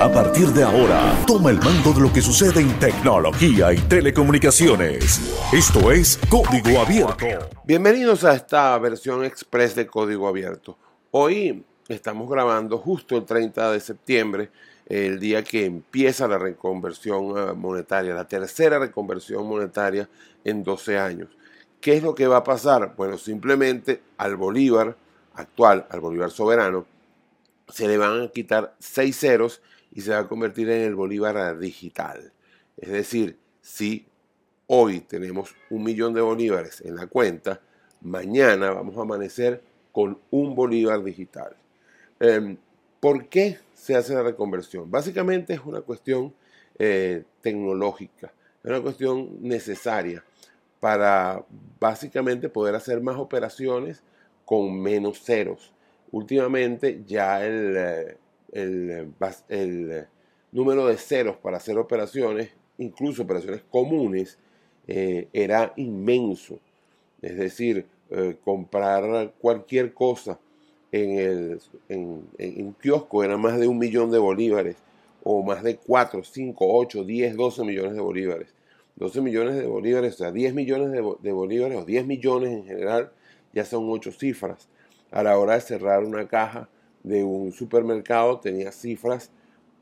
A partir de ahora, toma el mando de lo que sucede en tecnología y telecomunicaciones. Esto es Código Abierto. Bienvenidos a esta versión express de Código Abierto. Hoy estamos grabando justo el 30 de septiembre, el día que empieza la reconversión eh, monetaria, la tercera reconversión monetaria en 12 años. ¿Qué es lo que va a pasar? Bueno, simplemente al Bolívar actual, al Bolívar soberano, se le van a quitar seis ceros y se va a convertir en el bolívar digital. Es decir, si hoy tenemos un millón de bolívares en la cuenta, mañana vamos a amanecer con un bolívar digital. Em, ¿Por qué se hace la reconversión? Básicamente es una cuestión eh, tecnológica, es una cuestión necesaria para básicamente poder hacer más operaciones con menos ceros últimamente ya el, eh, el, el, número de ceros para hacer operaciones, incluso operaciones comunes, eh, era inmenso. Es decir, eh, comprar cualquier cosa en, el, en, un kiosco era más de un millón de bolívares, o más de 4, 5, 8, 10, 12 millones de bolívares. 12 millones de bolívares, o sea, 10 millones de, de bolívares, o 10 millones en general, ya son 8 cifras a la hora de cerrar una caja de un supermercado tenía cifras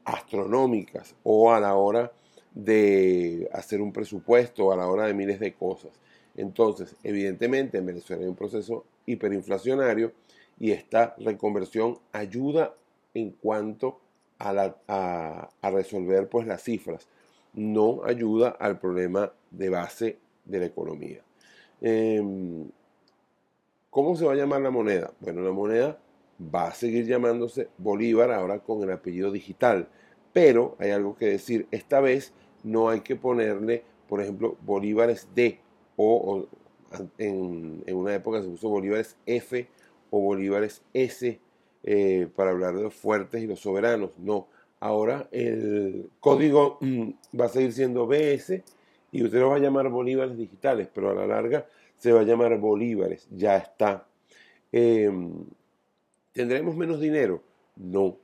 astronómicas o a la hora de hacer un presupuesto, a la hora de miles de cosas. Entonces, evidentemente en Venezuela hay un proceso hiperinflacionario y esta reconversión ayuda en cuanto a, resolver pues, las cifras, no ayuda al problema de base de la economía. Em, ¿Cómo se va a llamar la moneda? Bueno, la moneda va a seguir llamándose Bolívar ahora con el apellido digital. Pero hay algo que decir, esta vez no hay que ponerle, por ejemplo, Bolívares D o, en, una época se puso Bolívares F o Bolívares S eh, para hablar de los fuertes y los soberanos. No, ahora el código mm, va a seguir siendo BS y usted lo va a llamar Bolívares digitales, pero a la larga se va a llamar bolívares, ya está. Em, ¿Tendremos menos dinero? No,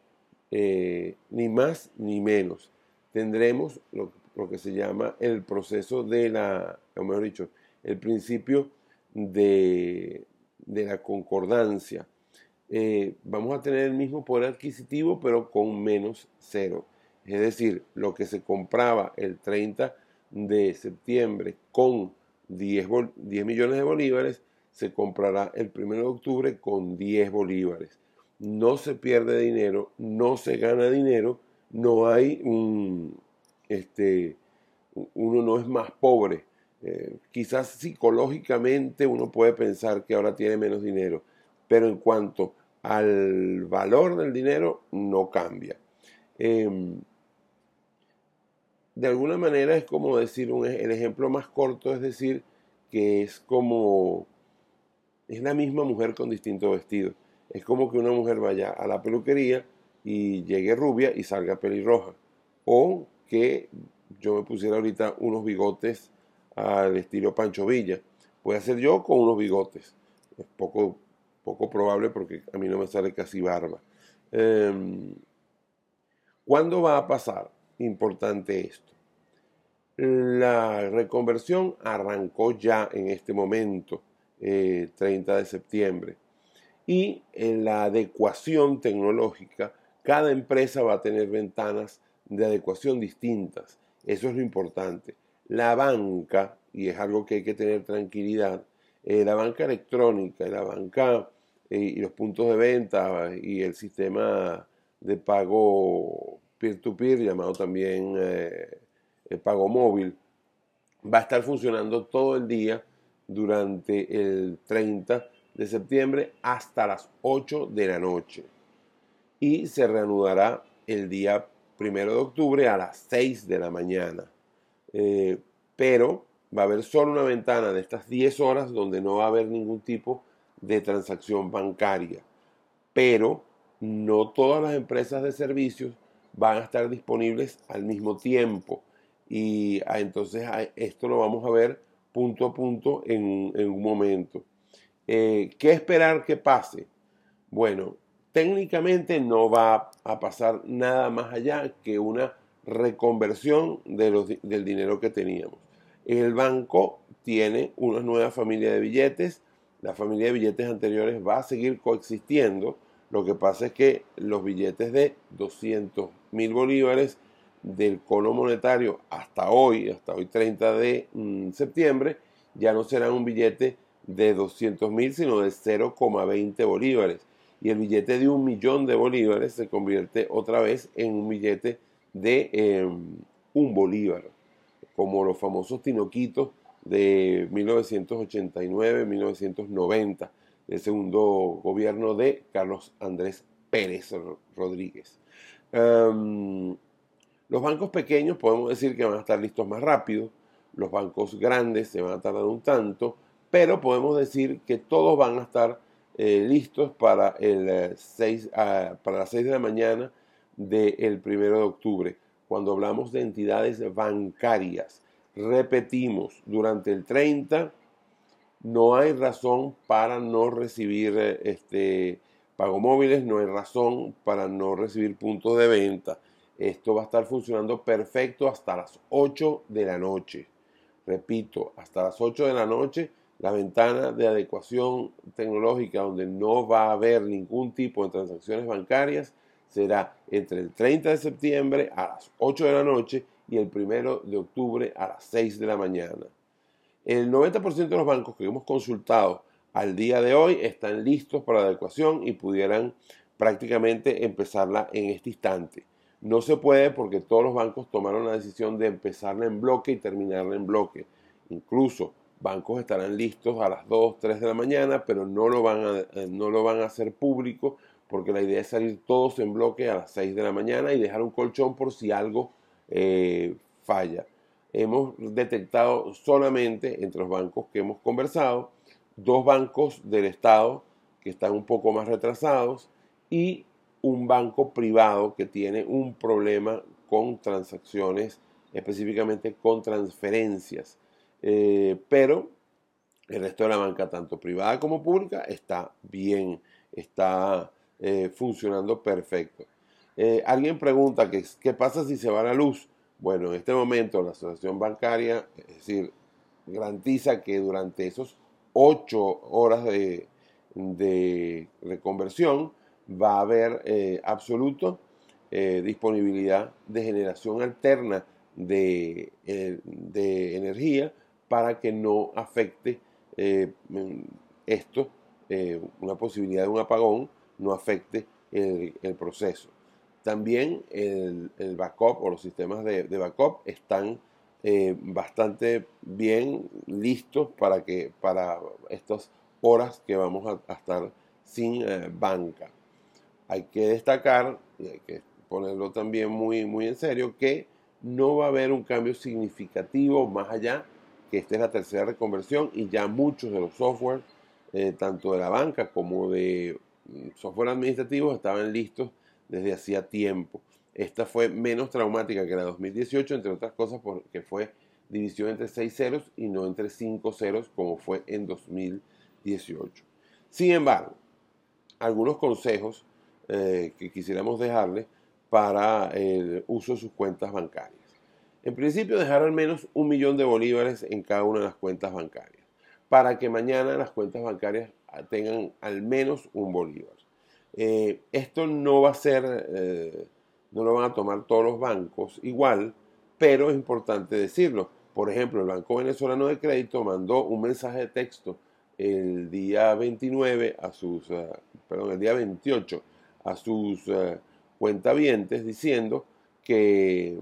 eh, ni más ni menos. Tendremos lo, que se llama el proceso de la, o mejor dicho, el principio de, la concordancia. Eh, vamos a tener el mismo poder adquisitivo, pero con menos cero. Es decir, lo que se compraba el 30 de septiembre con 10, millones de bolívares, se comprará el 1 de octubre con 10 bolívares. No se pierde dinero, no se gana dinero, no hay un, este, uno no es más pobre. Eh, quizás psicológicamente uno puede pensar que ahora tiene menos dinero, pero en cuanto al valor del dinero no cambia. Em, de alguna manera es como decir, un, el ejemplo más corto es decir que es como, es la misma mujer con distinto vestido. Es como que una mujer vaya a la peluquería y llegue rubia y salga pelirroja. O que yo me pusiera ahorita unos bigotes al estilo Pancho Villa. Puede ser yo con unos bigotes. Es poco, poco probable porque a mí no me sale casi barba. Em, ¿Cuándo va a pasar? Importante esto. La reconversión arrancó ya en este momento, 30 eh, de septiembre. Y en la adecuación tecnológica, cada empresa va a tener ventanas de adecuación distintas. Eso es lo importante. La banca, y es algo que hay que tener tranquilidad, eh, la banca electrónica, la banca eh, y los puntos de venta y el sistema de pago peer-to-peer, llamado también eh, el pago móvil, va a estar funcionando todo el día durante el 30 de septiembre hasta las 8 de la noche. Y se reanudará el día 1 de octubre a las 6 de la mañana. Eh, pero va a haber solo una ventana de estas 10 horas donde no va a haber ningún tipo de transacción bancaria. Pero no todas las empresas de servicios van a estar disponibles al mismo tiempo. Y ah, entonces ah, esto lo vamos a ver punto a punto en, un momento. Eh, ¿Qué esperar que pase? Bueno, técnicamente no va a pasar nada más allá que una reconversión de del dinero que teníamos. El banco tiene una nueva familia de billetes, la familia de billetes anteriores va a seguir coexistiendo, lo que pasa es que los billetes de 200 mil bolívares del cono monetario hasta hoy, hasta hoy 30 de mm, septiembre, ya no serán un billete de 200 mil, sino de 0,20 bolívares. Y el billete de un millón de bolívares se convierte otra vez en un billete de em, un bolívar, como los famosos tinoquitos de 1989-1990, del segundo gobierno de Carlos Andrés Pérez Rodríguez. Em, los bancos pequeños podemos decir que van a estar listos más rápido, los bancos grandes se van a tardar un tanto, pero podemos decir que todos van a estar eh, listos para, el, 6, eh, ah, para las 6 de la mañana del 1 de octubre, cuando hablamos de entidades bancarias. Repetimos, durante el 30 no hay razón para no recibir eh, este, pagomóviles, no hay razón para no recibir puntos de venta. Esto va a estar funcionando perfecto hasta las 8 de la noche. Repito, hasta las 8 de la noche, la ventana de adecuación tecnológica donde no va a haber ningún tipo de transacciones bancarias será entre el 30 de septiembre a las 8 de la noche y el 1 de octubre a las 6 de la mañana. El 90% de los bancos que hemos consultado al día de hoy están listos para la adecuación y pudieran prácticamente empezarla en este instante. No se puede porque todos los bancos tomaron la decisión de empezarla en bloque y terminarla en bloque. Incluso bancos estarán listos a las 2, 3 de la mañana, pero no lo van a, eh, no lo van a hacer público porque la idea es salir todos en bloque a las 6 de la mañana y dejar un colchón por si algo eh, falla. Hemos detectado solamente entre los bancos que hemos conversado dos bancos del Estado que están un poco más retrasados y un banco privado que tiene un problema con transacciones, específicamente con transferencias. Eh, pero el resto de la banca, tanto privada como pública, está bien, está eh, funcionando perfecto. Eh, alguien pregunta que, qué pasa si se va la luz. Bueno, en este momento la asociación bancaria, es decir, garantiza que durante esos ocho horas de, de reconversión, va a haber eh, absoluto eh, disponibilidad de generación alterna de, eh, de, energía para que no afecte esto, una posibilidad de un apagón, no afecte el, proceso. También el, backup o los sistemas de, backup están bastante bien listos para, que, para estas horas que vamos a estar sin banca hay que destacar, y hay que ponerlo también muy, muy en serio, que no va a haber un cambio significativo más allá, que esta es la tercera reconversión y ya muchos de los software, eh, tanto de la banca como de mm, software administrativo, estaban listos desde hacía tiempo. Esta fue menos traumática que la 2018, entre otras cosas porque fue división entre 6 ceros y no entre 5 ceros como fue en 2018. Sin embargo, algunos consejos eh, que quisiéramos dejarle para el uso de sus cuentas bancarias. En principio, dejar al menos un millón de bolívares en cada una de las cuentas bancarias, para que mañana las cuentas bancarias tengan al menos un bolívar. Eh, esto no va a ser, eh, no lo van a tomar todos los bancos igual, pero es importante decirlo. Por ejemplo, el Banco Venezolano de Crédito mandó un mensaje de texto el día 29 a sus, perdón, el día 28 a sus uh, cuentavientes diciendo que,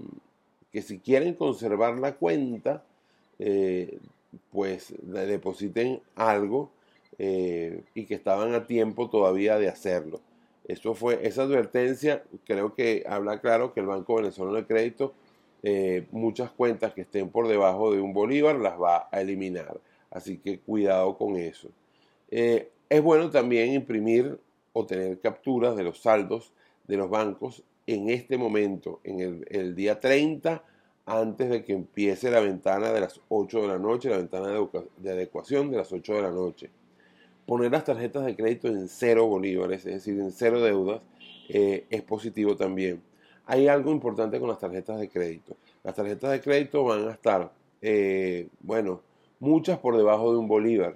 que, si quieren conservar la cuenta, eh, pues le depositen algo eh, y que estaban a tiempo todavía de hacerlo. Eso fue, esa advertencia creo que habla claro que el Banco Venezolano de Crédito muchas cuentas que estén por debajo de un bolívar las va a eliminar. Así que cuidado con eso. es bueno también imprimir o tener capturas de los saldos de los bancos en este momento, en el, día 30, antes de que empiece la ventana de las 8 de la noche, la ventana de, adecuación de las 8 de la noche. Poner las tarjetas de crédito en cero bolívares, es decir, en cero deudas, eh, es positivo también. Hay algo importante con las tarjetas de crédito. Las tarjetas de crédito van a estar, eh, bueno, muchas por debajo de un bolívar.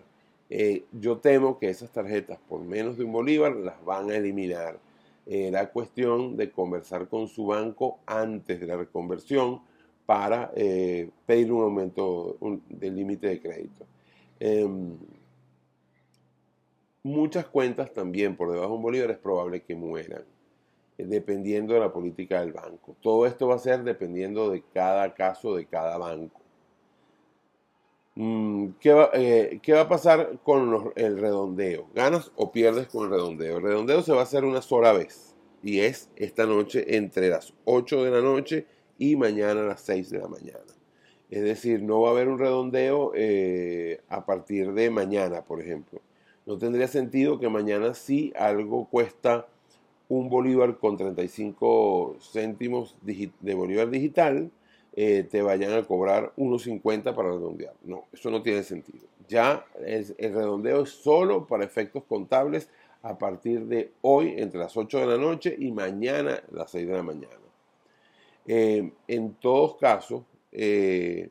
Eh, yo temo que esas tarjetas por menos de un bolívar las van a eliminar. Era cuestión de conversar con su banco antes de la reconversión para pedir un aumento del límite de crédito. Muchas cuentas también por debajo de un bolívar es probable que mueran, eh, dependiendo de la política del banco. Todo esto va a ser dependiendo de cada caso de cada banco. Mm, ¿Qué va, eh, ¿Qué va, a pasar con el redondeo? ¿Ganas o pierdes con el redondeo? El redondeo se va a hacer una sola vez y es esta noche entre las 8 de la noche y mañana a las 6 de la mañana. Es decir, no va a haber un redondeo eh, a partir de mañana, por ejemplo. No tendría sentido que mañana si algo cuesta un bolívar con 35 céntimos de bolívar digital, eh, te vayan a cobrar 1.50 para redondear. No, eso no tiene sentido. Ya el redondeo es solo para efectos contables a partir de hoy entre las 8 de la noche y mañana a las 6 de la mañana. Eh, en todos casos, eh,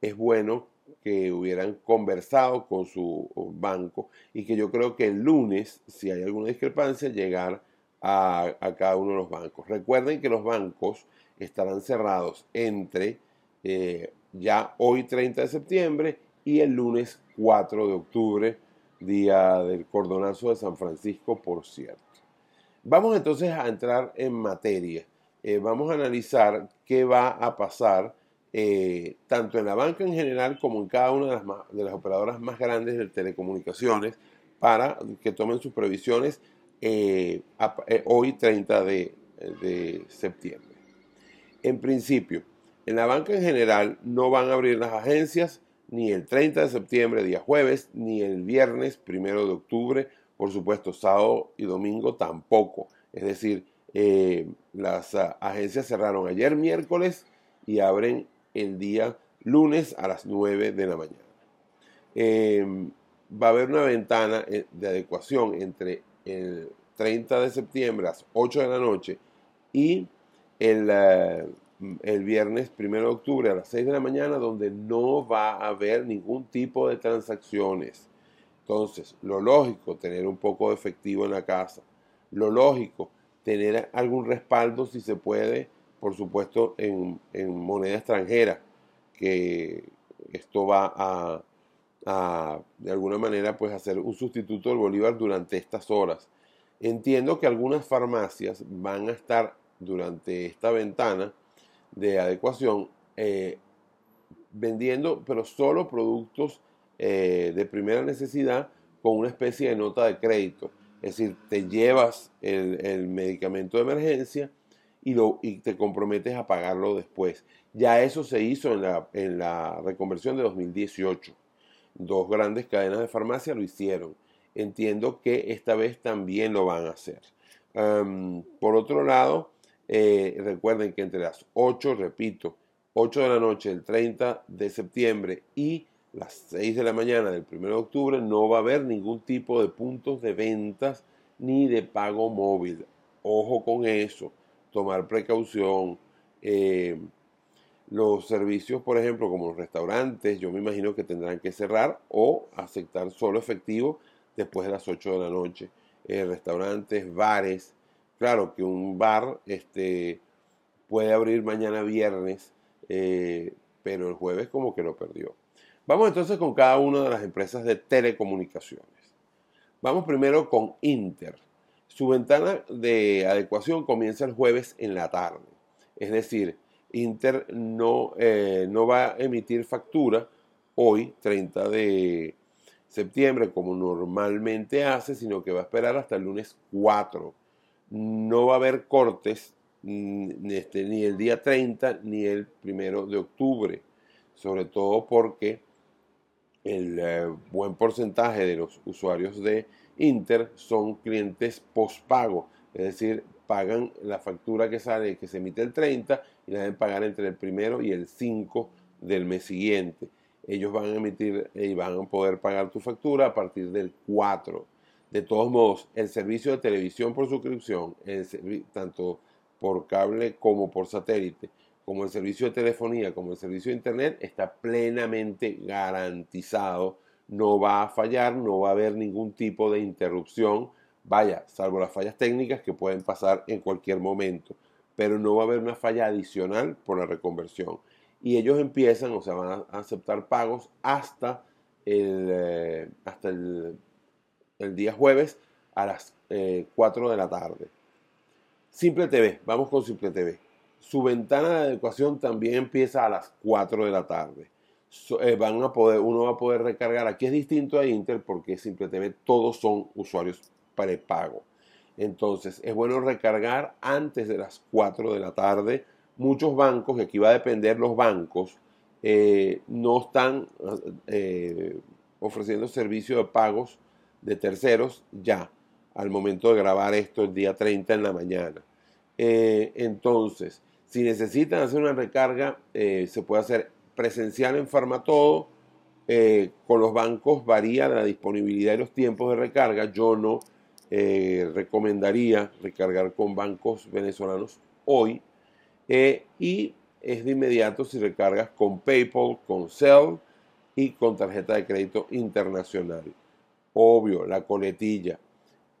es bueno que hubieran conversado con su banco y que yo creo que el lunes, si hay alguna discrepancia, llegar a, cada uno de los bancos. Recuerden que los bancos estarán cerrados entre eh, ya hoy 30 de septiembre y el lunes 4 de octubre, día del cordonazo de San Francisco, por cierto. Vamos entonces a entrar en materia. Eh, vamos a analizar qué va a pasar eh, tanto en la banca en general como en cada una de las, de las operadoras más grandes de telecomunicaciones para que tomen sus previsiones eh, eh, hoy 30 de, septiembre. En principio, en la banca en general no van a abrir las agencias ni el 30 de septiembre, día jueves, ni el viernes, primero de octubre, por supuesto, sábado y domingo tampoco. Es decir, las ah, agencias cerraron ayer miércoles y abren el día lunes a las 9 de la mañana. Em, va a haber una ventana eh, de adecuación entre el 30 de septiembre a las 8 de la noche y el, eh, el viernes 1 de octubre a las 6 de la mañana donde no va a haber ningún tipo de transacciones. Entonces, lo lógico, tener un poco de efectivo en la casa. Lo lógico, tener algún respaldo si se puede por supuesto, en, moneda extranjera, que esto va a, de alguna manera, pues hacer un sustituto del bolívar durante estas horas. Entiendo que algunas farmacias van a estar durante esta ventana de adecuación eh, vendiendo, pero solo productos eh, de primera necesidad con una especie de nota de crédito. Es decir, te llevas el, el medicamento de emergencia y, lo, y te comprometes a pagarlo después. Ya eso se hizo en la, en la reconversión de 2018. Dos grandes cadenas de farmacia lo hicieron. Entiendo que esta vez también lo van a hacer. por otro lado, eh, recuerden que entre las 8, repito, 8 de la noche del 30 de septiembre y las 6 de la mañana del 1 de octubre no va a haber ningún tipo de puntos de ventas ni de pago móvil. Ojo con eso tomar precaución. Eh, los servicios, por ejemplo, como los restaurantes, yo me imagino que tendrán que cerrar o aceptar solo efectivo después de las 8 de la noche. Eh, restaurantes, bares. Claro que un bar este, puede abrir mañana viernes, eh, pero el jueves como que lo perdió. Vamos entonces con cada una de las empresas de telecomunicaciones. Vamos primero con Inter. Su ventana de adecuación comienza el jueves en la tarde. Es decir, Inter no, eh, no va a emitir factura hoy, 30 de septiembre, como normalmente hace, sino que va a esperar hasta el lunes 4. No va a haber cortes ni, este, ni el día 30 ni el primero de octubre, sobre todo porque el eh, buen porcentaje de los usuarios de Inter son clientes postpago, es decir, pagan la factura que sale, que se emite el 30 y la deben pagar entre el primero y el 5 del mes siguiente. ellos van a emitir y van a poder pagar tu factura a partir del 4. De todos modos, el servicio de televisión por suscripción, tanto por cable como por satélite, como el servicio de telefonía, como el servicio de internet, está plenamente garantizado. No va a fallar, no va a haber ningún tipo de interrupción. Vaya, salvo las fallas técnicas que pueden pasar en cualquier momento, pero no va a haber una falla adicional por la reconversión. Y ellos empiezan, o sea, van a aceptar pagos hasta el, eh, hasta el día jueves a las 4 eh, de la tarde. Simple TV, vamos con Simple TV. Su ventana de adecuación también empieza a las 4 de la tarde. Eh, van a poder, uno va a poder recargar. Aquí es distinto a Inter porque Simple TV todos son usuarios prepago. Entonces es bueno recargar antes de las 4 de la tarde. Muchos bancos, y aquí va a depender los bancos, eh, no están ofreciendo servicio de pagos de terceros ya, al momento de grabar esto el día 30 en la mañana. Eh, entonces, si necesitan hacer una recarga, eh, se puede hacer presencial en Farmatodo. Eh, con los bancos varía la disponibilidad y los tiempos de recarga. Yo no recomendaría recargar con bancos venezolanos hoy. y es de inmediato si recargas con PayPal, con Cell y con tarjeta de crédito internacional obvio, la coletilla.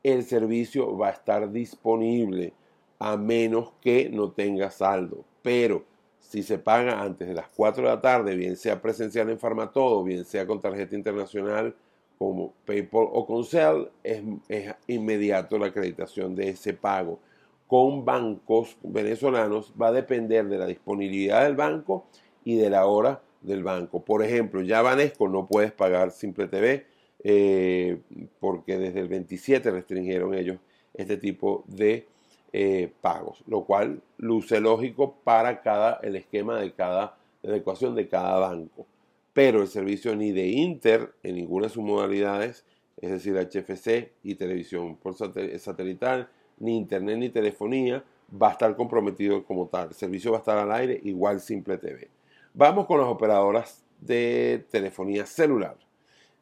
El servicio va a estar disponible a menos que no tenga saldo. Pero si se paga antes de las 4 de la tarde, bien sea presencial en Farmatodo, bien sea con tarjeta internacional como PayPal o con Cell, es, es inmediato la acreditación de ese pago. Con bancos venezolanos va a depender de la disponibilidad del banco y de la hora del banco. Por ejemplo, ya Banesco no puedes pagar Simple TV eh, porque desde el 27 restringieron ellos este tipo de eh, pagos, lo cual luce lógico para cada, el esquema de cada de ecuación de cada banco. Pero el servicio ni de Inter en ninguna de sus modalidades, es decir, HFC y televisión por satelital, ni internet ni telefonía, va a estar comprometido como tal. El servicio va a estar al aire igual Simple TV. Vamos con las operadoras de telefonía celular.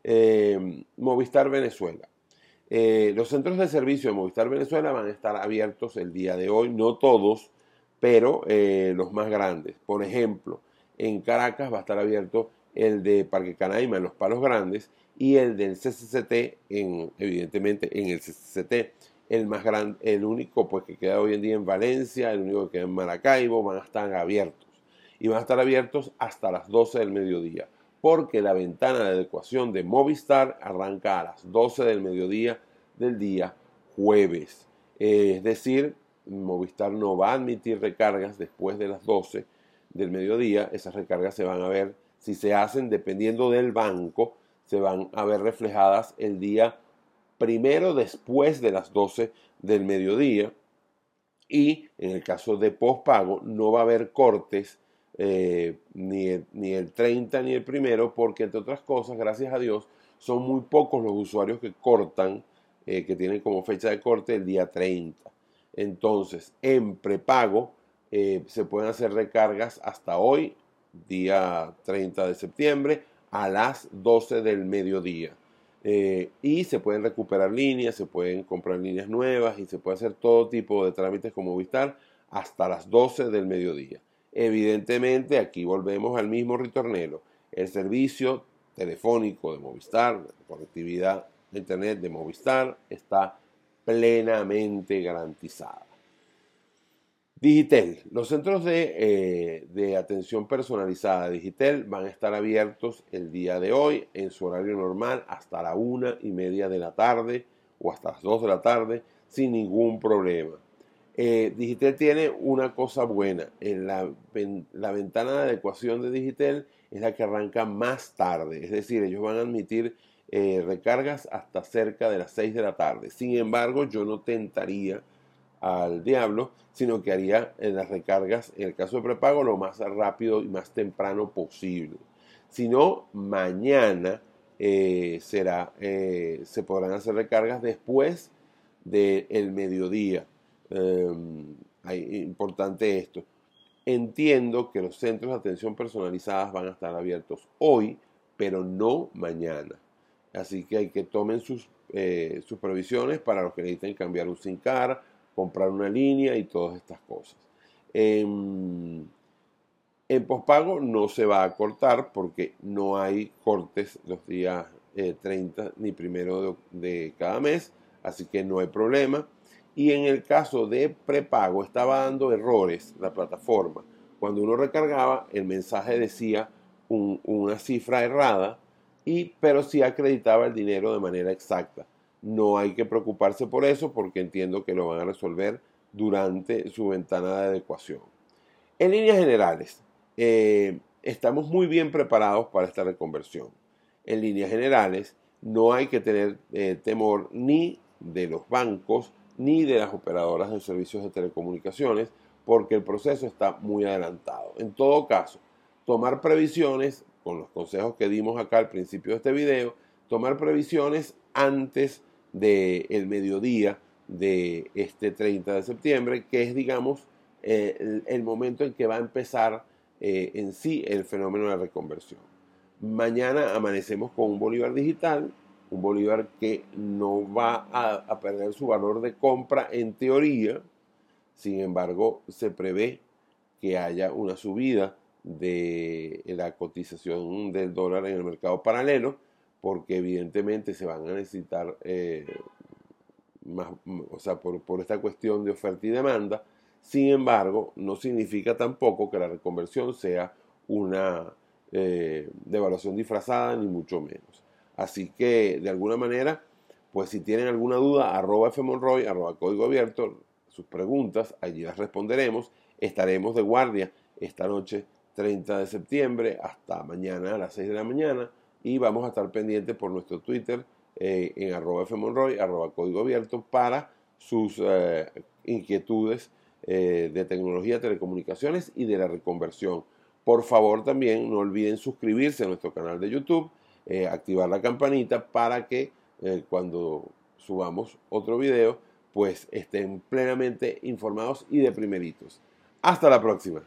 Eh, Movistar Venezuela. Eh, los centros de servicio de Movistar Venezuela van a estar abiertos el día de hoy, no todos, pero eh, los más grandes. Por ejemplo, en Caracas va a estar abierto el de Parque Canaima en los Palos Grandes y el del CCCT, en, evidentemente en el CCCT, el más grande, el único pues que queda hoy en día en Valencia, el único que queda en Maracaibo, van a estar abiertos. Y van a estar abiertos hasta las 12 del mediodía porque la ventana de adecuación de Movistar arranca a las 12 del mediodía del día jueves. es decir, Movistar no va a admitir recargas después de las 12 del mediodía. Esas recargas se van a ver, si se hacen dependiendo del banco, se van a ver reflejadas el día primero después de las 12 del mediodía. Y en el caso de postpago no va a haber cortes eh, ni, el, ni el 30 ni el primero, porque entre otras cosas, gracias a Dios, son muy pocos los usuarios que cortan, eh, que tienen como fecha de corte el día 30. Entonces, en prepago eh, se pueden hacer recargas hasta hoy, día 30 de septiembre, a las 12 del mediodía. y se pueden recuperar líneas, se pueden comprar líneas nuevas y se puede hacer todo tipo de trámites como Movistar hasta las 12 del mediodía. Evidentemente, aquí volvemos al mismo ritornelo. El servicio telefónico de Movistar, la conectividad de Internet de Movistar, está plenamente garantizada. Digitel. Los centros de, eh, atención personalizada Digitel van a estar abiertos el día de hoy en su horario normal hasta la una y media de la tarde o hasta las dos de la tarde sin ningún problema. Eh, Digitel tiene una cosa buena. En la, ventana de adecuación de Digitel es la que arranca más tarde. Es decir, ellos van a admitir eh, recargas hasta cerca de las 6 de la tarde. Sin embargo, yo no tentaría al diablo, sino que haría en las recargas, en el caso de prepago, lo más rápido y más temprano posible. Si no, mañana eh, será, se podrán hacer recargas después del mediodía. Em, importante esto. Entiendo que los centros de atención personalizadas van a estar abiertos hoy pero no mañana. Así que hay que tomen sus, eh, sus previsiones para los que necesiten cambiar un SIM card, comprar una línea y todas estas cosas. En, en pospago no se va a cortar porque no hay cortes los días 30 eh, ni primero de, cada mes, así que no hay problema. Y en el caso de prepago estaba dando errores la plataforma. Cuando uno recargaba, el mensaje decía una cifra errada, y, pero sí acreditaba el dinero de manera exacta. No hay que preocuparse por eso porque entiendo que lo van a resolver durante su ventana de adecuación. En líneas generales, eh, estamos muy bien preparados para esta reconversión en líneas generales, no hay que tener eh, temor ni de los bancos ni de las operadoras de servicios de telecomunicaciones, porque el proceso está muy adelantado. En todo caso, tomar previsiones, con los consejos que dimos acá al principio de este video, tomar previsiones antes del mediodía de este 30 de septiembre, que es, digamos, el, momento en que va a empezar eh, en sí el fenómeno de reconversión. Mañana amanecemos con un bolívar digital, un bolívar que no va a, perder su valor de compra en teoría, sin embargo se prevé que haya una subida de la cotización del dólar en el mercado paralelo, porque evidentemente se van a necesitar eh, más, o sea, por, esta cuestión de oferta y demanda. Sin embargo, no significa tampoco que la reconversión sea una eh, de evaluación disfrazada, ni mucho menos. Así que, de alguna manera, pues si tienen alguna duda, arroba fmonroy, arroba código abierto, sus preguntas, allí las responderemos. Estaremos de guardia esta noche 30 de septiembre hasta mañana a las 6 de la mañana y vamos a estar pendientes por nuestro Twitter eh, en arroba fmonroy, arroba código abierto para sus eh, inquietudes de tecnología, telecomunicaciones y de la reconversión. Por favor también no olviden suscribirse a nuestro canal de YouTube, eh, activar la campanita para que eh, cuando subamos otro video pues estén plenamente informados y de primeritos. Hasta la próxima.